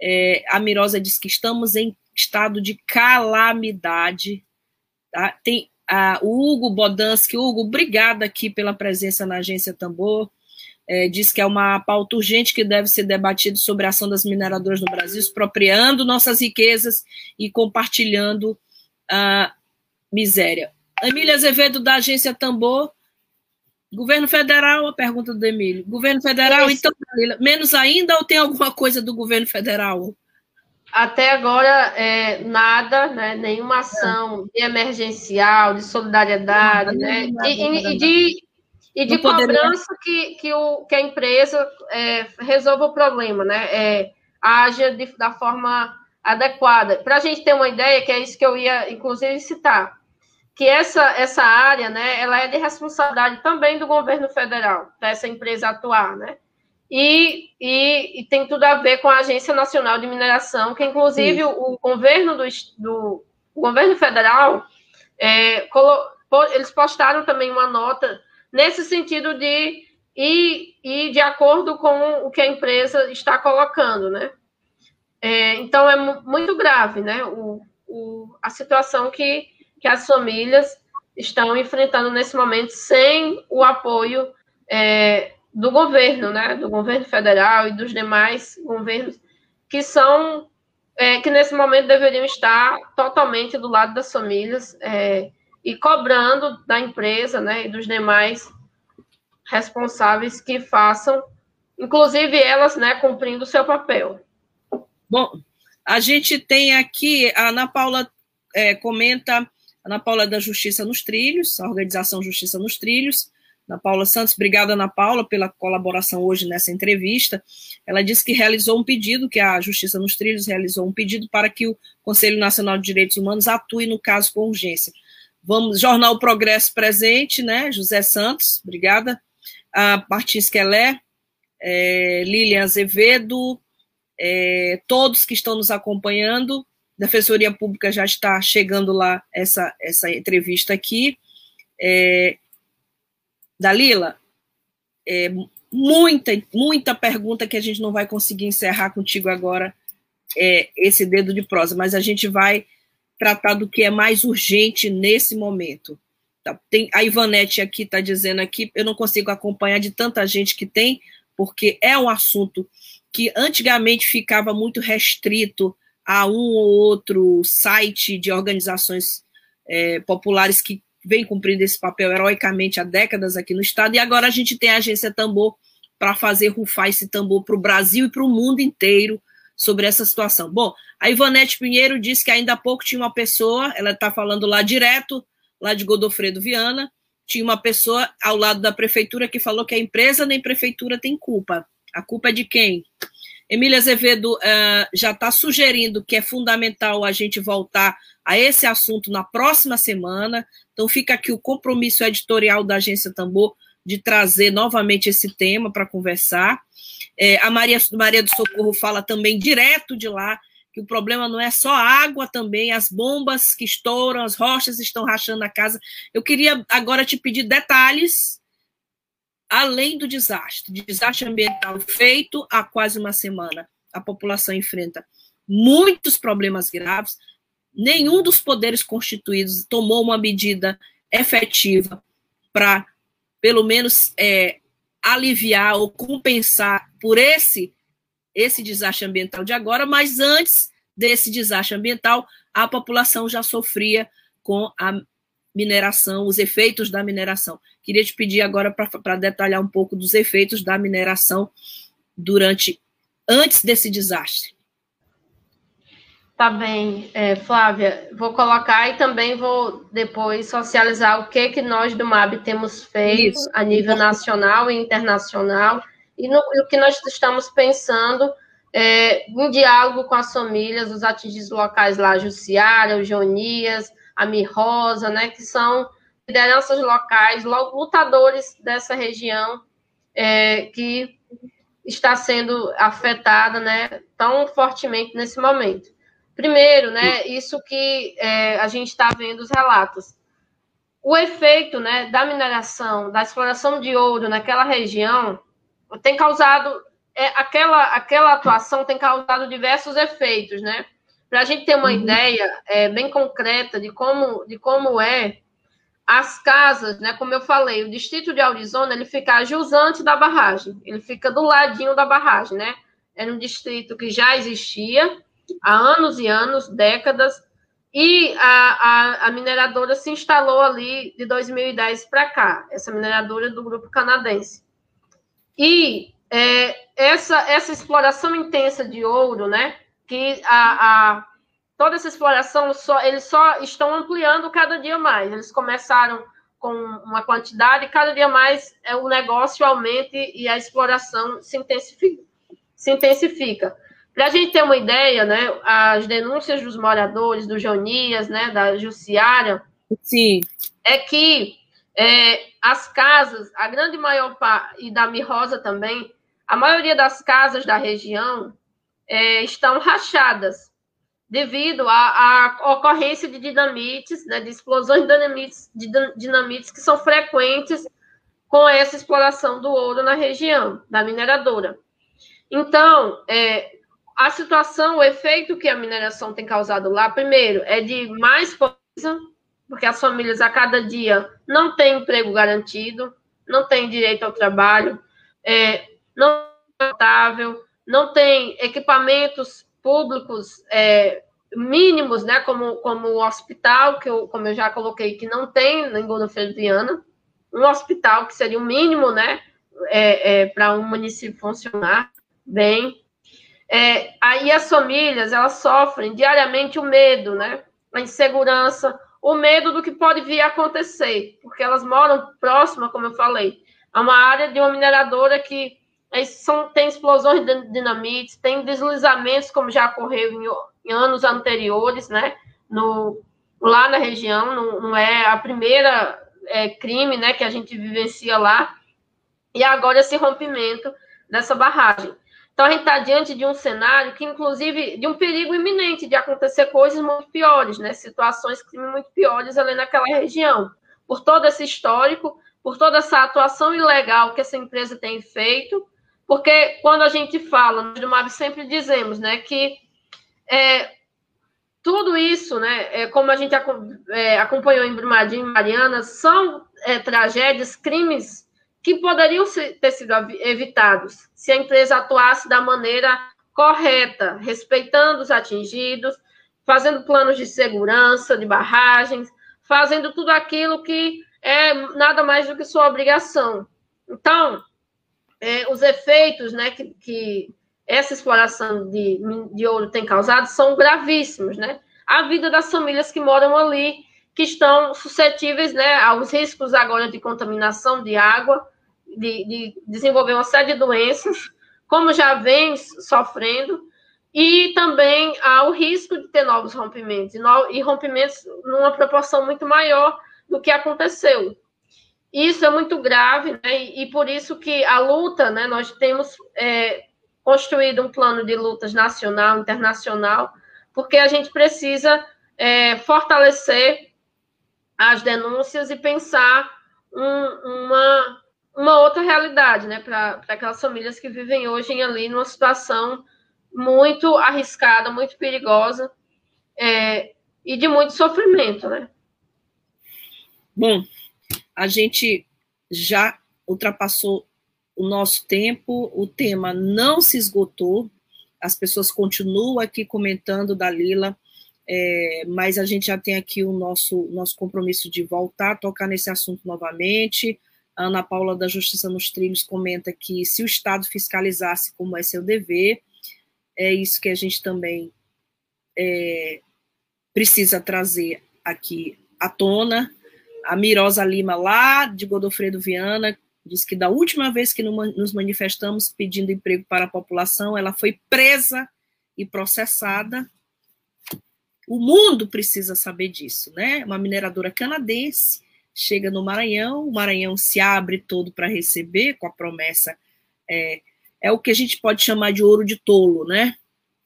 É, a Mirosa diz que estamos em estado de calamidade. Tá? Tem a, o Hugo Bodansky. Hugo, obrigada aqui pela presença na Agência Tambor. É, diz que é uma pauta urgente que deve ser debatida sobre a ação das mineradoras no Brasil, expropriando nossas riquezas e compartilhando uh, miséria. Emília Azevedo, da agência Tambor. Governo federal, a pergunta do Emílio. Governo federal, então, menos ainda ou tem alguma coisa do governo federal? Até agora, é, nada, né? nenhuma ação de emergencial, de solidariedade, né? Nada, e, nada, e, de, e de cobrança que, que, o, que a empresa é, resolva o problema, né? É, haja de, da forma adequada. Para a gente ter uma ideia, que é isso que eu ia, inclusive, citar que essa, essa área, né, ela é de responsabilidade também do governo federal, dessa empresa atuar, né? E, e, e, tem tudo a ver com a Agência Nacional de Mineração, que inclusive o, o, governo do, do governo federal é, colo, eles postaram também uma nota nesse sentido de ir, ir de acordo com o que a empresa está colocando, né? É, então, é muito grave, né? O, o, a situação que, que as famílias estão enfrentando nesse momento sem o apoio é, do governo, né? Do governo federal e dos demais governos que são é, que nesse momento deveriam estar totalmente do lado das famílias é, e cobrando da empresa, né? E dos demais responsáveis que façam, inclusive elas, né? Cumprindo o seu papel. Bom, a gente tem aqui, a Ana Paula é, comenta, Ana Paula da Justiça nos Trilhos, a organização Justiça nos Trilhos, Ana Paula Santos, obrigada, Ana Paula, pela colaboração hoje nessa entrevista. Ela disse que realizou um pedido, que a Justiça nos Trilhos realizou um pedido para que o Conselho Nacional de Direitos Humanos atue no caso com urgência. Vamos, Jornal Progresso presente, né? José Santos, obrigada. A Martins Quelé, é, Lilian Azevedo, é, todos que estão nos acompanhando. Defensoria Pública já está chegando lá essa, essa entrevista aqui. É, Dalila, é, muita, muita pergunta que a gente não vai conseguir encerrar contigo agora, é, esse dedo de prosa, mas a gente vai tratar do que é mais urgente nesse momento. Tá, tem, a Ivanete aqui está dizendo aqui, eu não consigo acompanhar de tanta gente que tem, porque é um assunto que antigamente ficava muito restrito a um ou outro site de organizações é, populares que vem cumprindo esse papel heroicamente há décadas aqui no Estado, e agora a gente tem a agência Tambor para fazer rufar esse tambor para o Brasil e para o mundo inteiro sobre essa situação. Bom, a Ivanete Pinheiro disse que ainda há pouco tinha uma pessoa, ela está falando lá direto, lá de Godofredo Viana, tinha uma pessoa ao lado da prefeitura que falou que a empresa nem prefeitura tem culpa. A culpa é de quem? Emília Azevedo uh, já está sugerindo que é fundamental a gente voltar a esse assunto na próxima semana. Então, fica aqui o compromisso editorial da Agência Tambor de trazer novamente esse tema para conversar. É, a Maria, Maria do Socorro fala também direto de lá que o problema não é só água também, as bombas que estouram, as rochas estão rachando a casa. Eu queria agora te pedir detalhes além do desastre, desastre ambiental feito há quase uma semana. A população enfrenta muitos problemas graves. Nenhum dos poderes constituídos tomou uma medida efetiva para, pelo menos, é, aliviar ou compensar por esse esse desastre ambiental de agora, mas antes desse desastre ambiental, a população já sofria com a mineração, os efeitos da mineração. Queria te pedir agora para detalhar um pouco dos efeitos da mineração durante, antes desse desastre. Tá bem, é, Flávia, vou colocar e também vou depois socializar o que que nós do MAB temos feito Isso. a nível nacional e internacional e no, o que nós estamos pensando é, em diálogo com as famílias, os atingidos locais lá, Jussiara, o Jonias, a Mirrosa, né, que são lideranças locais, lutadores dessa região é, que está sendo afetada, né, tão fortemente nesse momento. Primeiro, né, isso que é, a gente está vendo os relatos. O efeito, né, da mineração, da exploração de ouro naquela região tem causado é, aquela aquela atuação tem causado diversos efeitos, né? Para a gente ter uma uhum. ideia é, bem concreta de como, de como é as casas, né? Como eu falei, o distrito de Arizona ele fica jusante da barragem, ele fica do ladinho da barragem, né? Era um distrito que já existia há anos e anos, décadas, e a, a, a mineradora se instalou ali de 2010 para cá, essa mineradora do grupo canadense. E é, essa, essa exploração intensa de ouro, né? Que a, a, toda essa exploração, só, eles só estão ampliando cada dia mais. Eles começaram com uma quantidade, cada dia mais é, o negócio aumenta e a exploração se intensifica. Se intensifica. Para a gente ter uma ideia, né, as denúncias dos moradores, do Jonias, né, da Jussiara, Sim. é que é, as casas, a grande maior parte, e da Mirrosa também, a maioria das casas da região é, estão rachadas devido à, à, ocorrência de dinamites, né, de explosões de dinamites, de dinamites que são frequentes com essa exploração do ouro na região, da mineradora. Então, é, a situação, o efeito que a mineração tem causado lá, primeiro, é de mais pobreza, porque as famílias a cada dia não têm emprego garantido, não têm direito ao trabalho, é, não é não tem equipamentos públicos é, mínimos, né, como, como o hospital, que eu, como eu já coloquei, que não tem em Godofredo Viana, um hospital que seria o mínimo, né, é, é, para um município funcionar bem, é, aí as famílias, elas sofrem diariamente o medo, né? A insegurança, o medo do que pode vir a acontecer, porque elas moram próxima, como eu falei, a uma área de uma mineradora que são, tem explosões de dinamite, tem deslizamentos, como já ocorreu em, em anos anteriores, né? No, lá na região, não, não é a primeira é, crime né, que a gente vivencia lá, e agora esse rompimento dessa barragem. Então, a gente está diante de um cenário que, inclusive, de um perigo iminente de acontecer coisas muito piores, né? Situações muito piores ali naquela região. Por todo esse histórico, por toda essa atuação ilegal que essa empresa tem feito, porque quando a gente fala, no do MAB sempre dizemos, né, que é, tudo isso, né, é, como a gente é, acompanhou em Brumadinho e Mariana, são é, tragédias, crimes que poderiam ter sido evitados se a empresa atuasse da maneira correta, respeitando os atingidos, fazendo planos de segurança, de barragens, fazendo tudo aquilo que é nada mais do que sua obrigação. Então, é, os efeitos né, que, que essa exploração de, de ouro tem causado são gravíssimos, né? A vida das famílias que moram ali, que estão suscetíveis né, aos riscos agora de contaminação de água, de, de desenvolver uma série de doenças, como já vem sofrendo, e também há o risco de ter novos rompimentos, e, no, e rompimentos numa proporção muito maior do que aconteceu. Isso é muito grave, né? e, por isso que a luta, né, nós temos é, construído um plano de lutas nacional, internacional, porque a gente precisa é, fortalecer as denúncias e pensar um, uma uma outra realidade, né, para aquelas famílias que vivem hoje ali numa situação muito arriscada, muito perigosa é, e de muito sofrimento, né? Bom, a gente já ultrapassou o nosso tempo, o tema não se esgotou, as pessoas continuam aqui comentando, Dalila, é, mas a gente já tem aqui o nosso, nosso compromisso de voltar a tocar nesse assunto novamente, a Ana Paula da Justiça nos Trilhos comenta que se o Estado fiscalizasse como é seu dever, é isso que a gente também é, precisa trazer aqui à tona. A Mirosa Lima, lá de Godofredo Viana, diz que da última vez que nos manifestamos pedindo emprego para a população, ela foi presa e processada. O mundo precisa saber disso, né? Uma mineradora canadense chega no Maranhão, o Maranhão se abre todo para receber, com a promessa. É, é o que a gente pode chamar de ouro de tolo, né?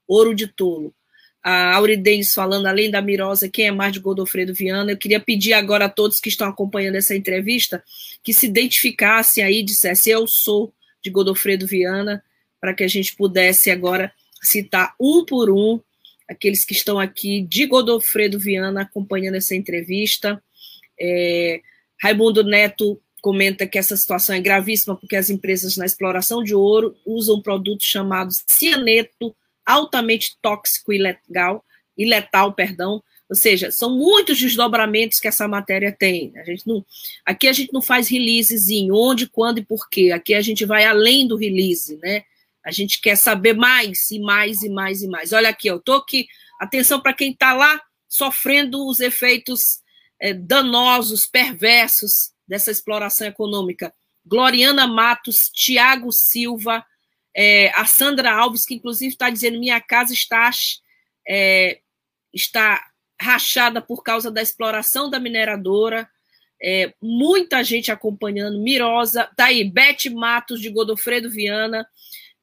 Ouro de tolo. A Auridenes falando, além da Mirosa, quem é mais de Godofredo Viana, eu queria pedir agora a todos que estão acompanhando essa entrevista que se identificassem aí, dissessem eu sou de Godofredo Viana, para que a gente pudesse agora citar um por um aqueles que estão aqui de Godofredo Viana acompanhando essa entrevista. É, Raimundo Neto comenta que essa situação é gravíssima porque as empresas na exploração de ouro usam um produto chamado cianeto, altamente tóxico e letal, e letal, perdão. Ou seja, são muitos desdobramentos que essa matéria tem. A gente não, aqui a gente não faz releasezinho, onde, quando e por quê. Aqui a gente vai além do release, né? A gente quer saber mais e mais e mais e mais. Olha aqui, eu tô aqui. Atenção para quem está lá sofrendo os efeitos é, danosos, perversos dessa exploração econômica. Gloriana Matos, Tiago Silva, é, a Sandra Alves, que inclusive está dizendo minha casa está, é, está rachada por causa da exploração da mineradora. É, muita gente acompanhando, Mirosa, tá aí, Bete Matos, de Godofredo Viana,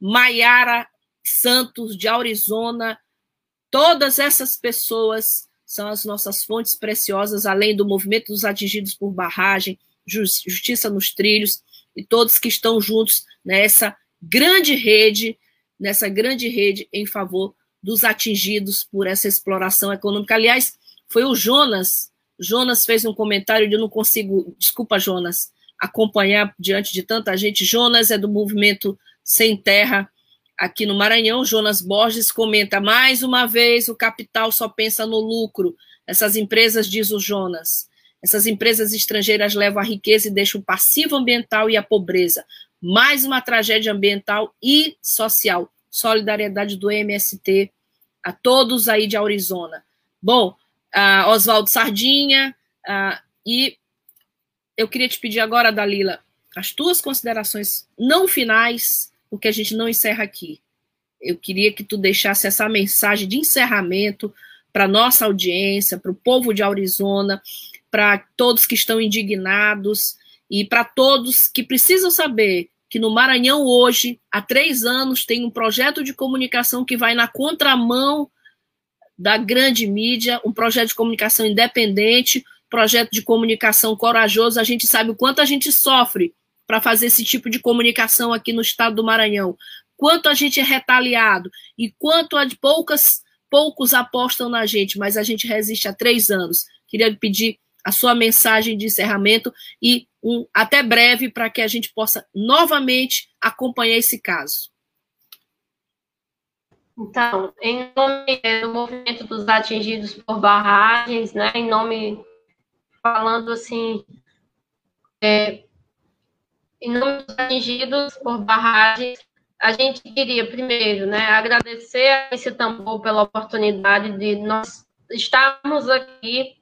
Maiara Santos, de Arizona, todas essas pessoas são as nossas fontes preciosas, além do movimento dos atingidos por barragem, Justiça nos Trilhos. e todos que estão juntos nessa grande rede, nessa grande rede em favor dos atingidos por essa exploração econômica. Aliás, foi o Jonas. Jonas fez um comentário de eu não consigo, desculpa, Jonas, acompanhar diante de tanta gente. Jonas é do movimento Sem Terra aqui no Maranhão. Jonas Borges comenta mais uma vez: o capital só pensa no lucro. Essas empresas, diz o Jonas, essas empresas estrangeiras levam a riqueza e deixam o passivo ambiental e a pobreza. Mais uma tragédia ambiental e social. Solidariedade do MST a todos aí de Arizona. Bom, uh, Oswaldo Sardinha, uh, e eu queria te pedir agora, Dalila, as tuas considerações não finais, porque a gente não encerra aqui. Eu queria que tu deixasse essa mensagem de encerramento para nossa audiência, para o povo de Arizona, para todos que estão indignados e para todos que precisam saber que no Maranhão hoje, há três anos, tem um projeto de comunicação que vai na contramão da grande mídia, um projeto de comunicação independente, projeto de comunicação corajoso. A gente sabe o quanto a gente sofre para fazer esse tipo de comunicação aqui no estado do Maranhão, quanto a gente é retaliado e quanto a poucas poucos apostam na gente, mas a gente resiste há três anos. Queria pedir a sua mensagem de encerramento e um até breve para que a gente possa novamente acompanhar esse caso. Então, em nome do movimento dos atingidos por barragens, né, em nome, falando assim, é, em nome dos atingidos por barragens, a gente queria, primeiro, né, agradecer a esse tambor pela oportunidade de nós estarmos aqui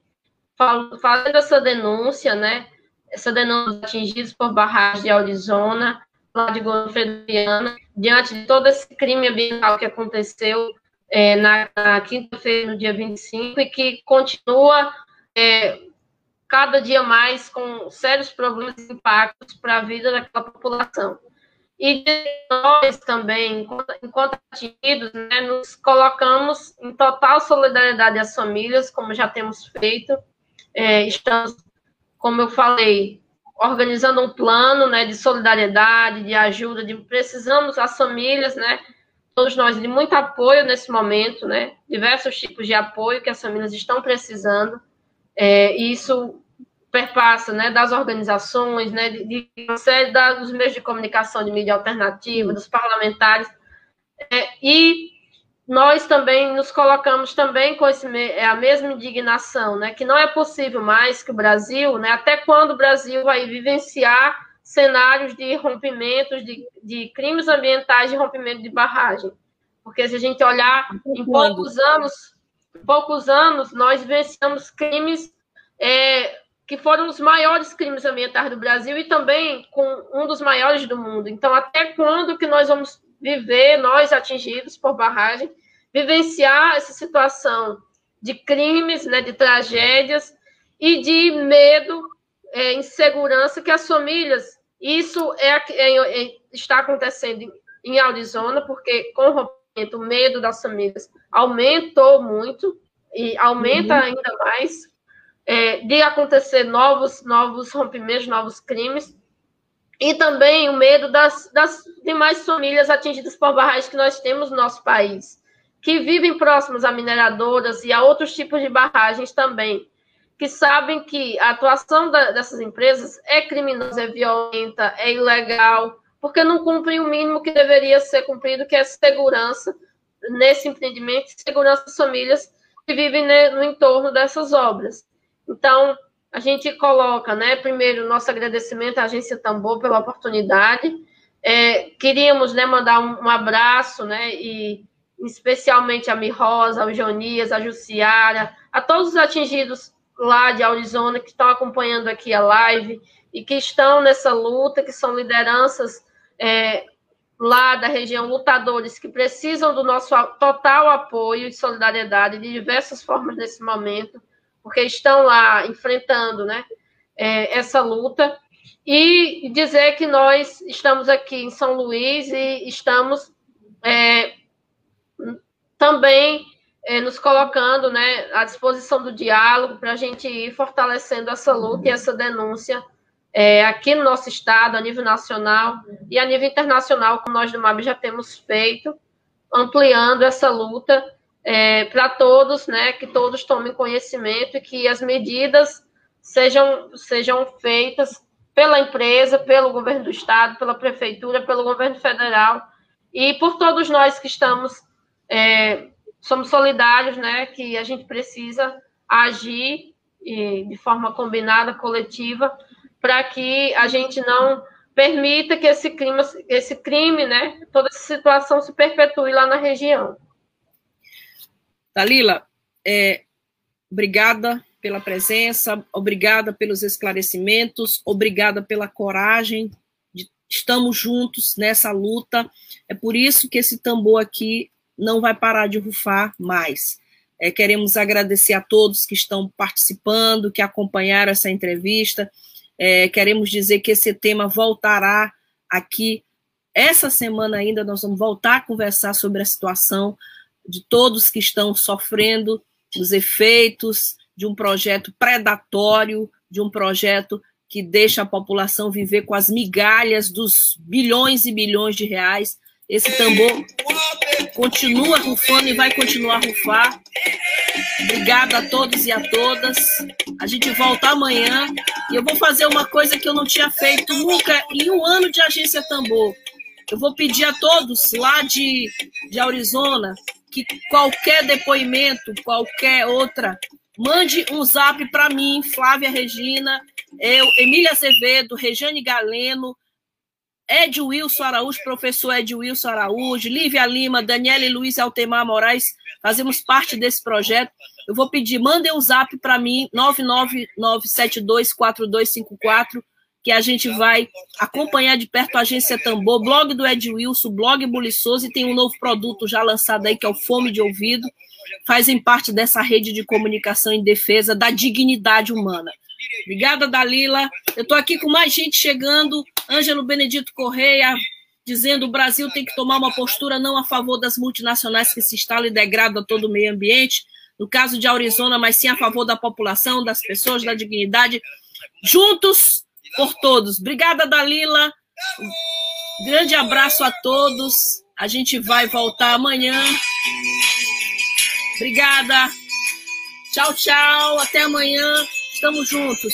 fazendo essa denúncia, né, essa denúncia atingidos por barragens de Arizona, lá de Godofredo diante de todo esse crime ambiental que aconteceu é, na, na quinta-feira, no dia 25, e que continua é, cada dia mais com sérios problemas e impactos para a vida daquela população. E nós também, enquanto, enquanto atingidos, né, nos colocamos em total solidariedade às famílias, como já temos feito. É, estamos, como eu falei, organizando um plano né, de solidariedade, de ajuda, de precisamos as famílias, né, todos nós de muito apoio nesse momento, né, diversos tipos de apoio que as famílias estão precisando, é, e isso perpassa, né, das organizações, né, de, de série dos meios de comunicação de mídia alternativa, dos parlamentares, é, e nós também nos colocamos também com esse, é, a mesma indignação, né, que não é possível mais que o Brasil, né, até quando o Brasil vai vivenciar cenários de rompimentos, de, de crimes ambientais, de rompimento de barragem. Porque se a gente olhar, em poucos anos, poucos anos, nós vivenciamos crimes é, que foram os maiores crimes ambientais do Brasil e também com um dos maiores do mundo. Então, até quando que nós vamos viver, nós atingidos por barragem, vivenciar essa situação de crimes, né, de tragédias e de medo, é, insegurança que as famílias, isso é, é, é está acontecendo em Arizona, porque com o rompimento, o medo das famílias aumentou muito e aumenta uhum. ainda mais é, de acontecer novos, novos rompimentos, novos crimes e também o medo das, das demais famílias atingidas por barragens que nós temos no nosso país, que vivem próximos a mineradoras e a outros tipos de barragens também, que sabem que a atuação da, dessas empresas é criminosa, é violenta, é ilegal, porque não cumprem o mínimo que deveria ser cumprido, que é segurança nesse empreendimento, segurança das famílias que vivem no entorno dessas obras. Então, a gente coloca, né, primeiro, nosso agradecimento à Agência Tambor pela oportunidade. É, queríamos né, mandar um, um, abraço, né, e especialmente a Mirosa, ao Jonias, a Jussiara, a todos os atingidos lá de Arizona que estão acompanhando aqui a live e que estão nessa luta, que são lideranças é, lá da região, lutadores que precisam do nosso total apoio e solidariedade de diversas formas nesse momento porque estão lá enfrentando né, é, essa luta, e dizer que nós estamos aqui em São Luís e estamos é, também é, nos colocando né, à disposição do diálogo para a gente ir fortalecendo essa luta e essa denúncia é, aqui no nosso estado, a nível nacional e a nível internacional, como nós do MAB já temos feito, ampliando essa luta é, para todos, né, que todos tomem conhecimento e que as medidas sejam, sejam feitas pela empresa, pelo governo do estado, pela prefeitura, pelo governo federal e por todos nós que estamos, é, somos solidários, né, que a gente precisa agir de forma combinada, coletiva, para que a gente não permita que esse crime, esse crime, né, toda essa situação se perpetue lá na região. Dalila, é, obrigada pela presença, obrigada pelos esclarecimentos, obrigada pela coragem. De, estamos juntos nessa luta. É por isso que esse tambor aqui não vai parar de rufar mais. É, queremos agradecer a todos que estão participando, que acompanharam essa entrevista. É, queremos dizer que esse tema voltará aqui. Essa semana ainda nós vamos voltar a conversar sobre a situação de todos que estão sofrendo os efeitos de um projeto predatório, de um projeto que deixa a população viver com as migalhas dos bilhões e bilhões de reais. Esse tambor continua rufando e vai continuar a rufar. Obrigada a todos e a todas. A gente volta amanhã e eu vou fazer uma coisa que eu não tinha feito nunca em um ano de agência Tambor. Eu vou pedir a todos lá de, de Arizona que qualquer depoimento, qualquer outra, mande um zap para mim, Flávia Regina, eu, Emília Azevedo, Rejane Galeno, Ed Wilson Araújo, professor Ed Wilson Araújo, Lívia Lima, Daniela Luiz Altemar Moraes, fazemos parte desse projeto. Eu vou pedir, mandem um zap para mim, 999724254 que a gente vai acompanhar de perto a Agência Tambor, blog do Ed Wilson, blog Buliçoso, e tem um novo produto já lançado aí, que é o Fome de Ouvido, fazem parte dessa rede de comunicação em defesa da dignidade humana. Obrigada, Dalila. Eu estou aqui com mais gente chegando. Ângelo Benedito Correia, dizendo o Brasil tem que tomar uma postura não a favor das multinacionais que se instalam e degradam todo o meio ambiente, no caso de Arizona, mas sim a favor da população, das pessoas, da dignidade. Juntos por todos. Obrigada, Dalila. Um grande abraço a todos. A gente vai voltar amanhã. Obrigada. Tchau, tchau. Até amanhã. Estamos juntos.